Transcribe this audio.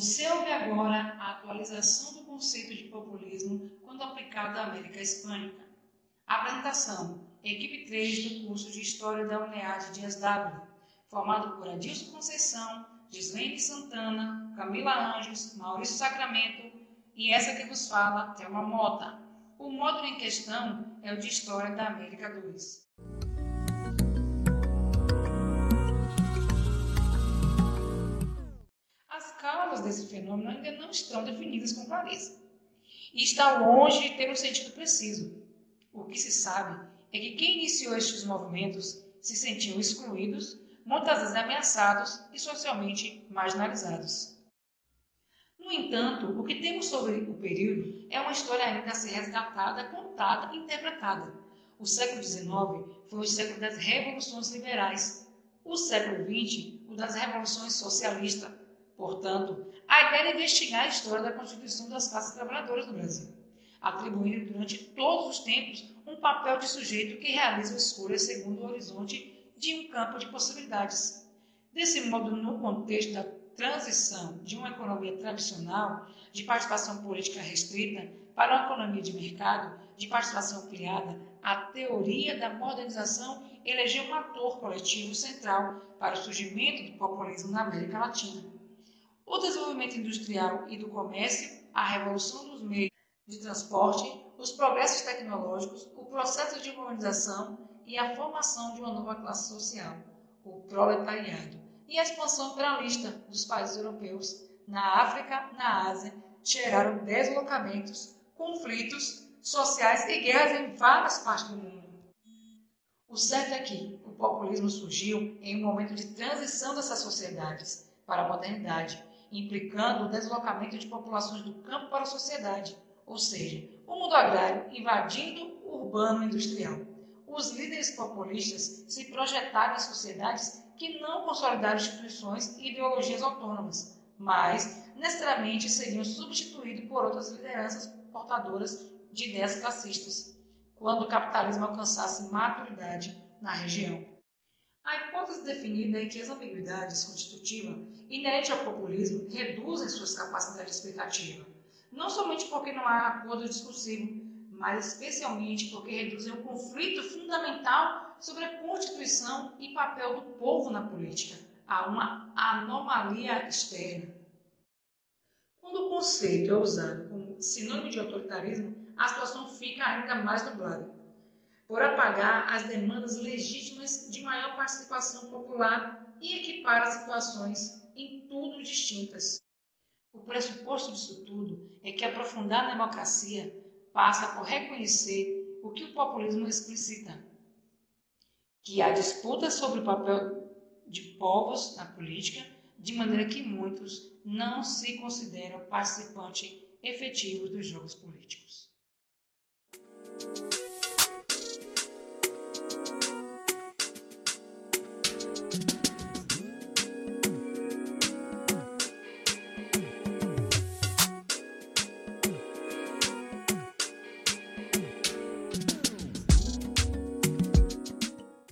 Você ouve agora a atualização do conceito de populismo quando aplicado à América Hispânica. Apresentação: Equipe 3 do curso de História da UNEAD Dias W, formado por Adilson Conceição, Gislene Santana, Camila Anjos, Maurício Sacramento e essa que vos fala, Thelma Mota. O módulo em questão é o de História da América 2. Desse fenômeno ainda não estão definidas com clareza e está longe de ter um sentido preciso. O que se sabe é que quem iniciou estes movimentos se sentiam excluídos, muitas vezes ameaçados e socialmente marginalizados. No entanto, o que temos sobre o período é uma história ainda a ser resgatada, contada e interpretada. O século XIX foi o século das revoluções liberais, o século XX, o das revoluções socialistas. Portanto, a ideia é investigar a história da constituição das classes trabalhadoras do Brasil, atribuindo durante todos os tempos um papel de sujeito que realiza escolhas segundo o horizonte de um campo de possibilidades. Desse modo, no contexto da transição de uma economia tradicional, de participação política restrita, para uma economia de mercado, de participação ampliada, a teoria da modernização elegeu um ator coletivo central para o surgimento do populismo na América Latina. O desenvolvimento industrial e do comércio, a revolução dos meios de transporte, os progressos tecnológicos, o processo de urbanização e a formação de uma nova classe social, o proletariado, e a expansão imperialista dos países europeus na África, na Ásia, geraram deslocamentos, conflitos sociais e guerras em várias partes do mundo. O certo é que o populismo surgiu em um momento de transição dessas sociedades para a modernidade, implicando o deslocamento de populações do campo para a sociedade, ou seja, o mundo agrário invadindo o urbano industrial. Os líderes populistas se projetaram em sociedades que não consolidaram instituições e ideologias autônomas, mas necessariamente seriam substituídos por outras lideranças portadoras de ideias classistas, quando o capitalismo alcançasse maturidade na região. Hipótese definida é que as ambiguidades constitutivas inerentes ao populismo reduzem suas capacidades explicativas, não somente porque não há acordo discursivo, mas especialmente porque reduzem o conflito fundamental sobre a Constituição e papel do povo na política, a uma anomalia externa. Quando o conceito é usado como sinônimo de autoritarismo, a situação fica ainda mais nublada, por apagar as demandas legítimas de maior participação popular e equipar as situações em tudo distintas. O pressuposto disso tudo é que aprofundar a democracia passa por reconhecer o que o populismo explicita, que há disputa sobre o papel de povos na política, de maneira que muitos não se consideram participantes efetivos dos jogos políticos.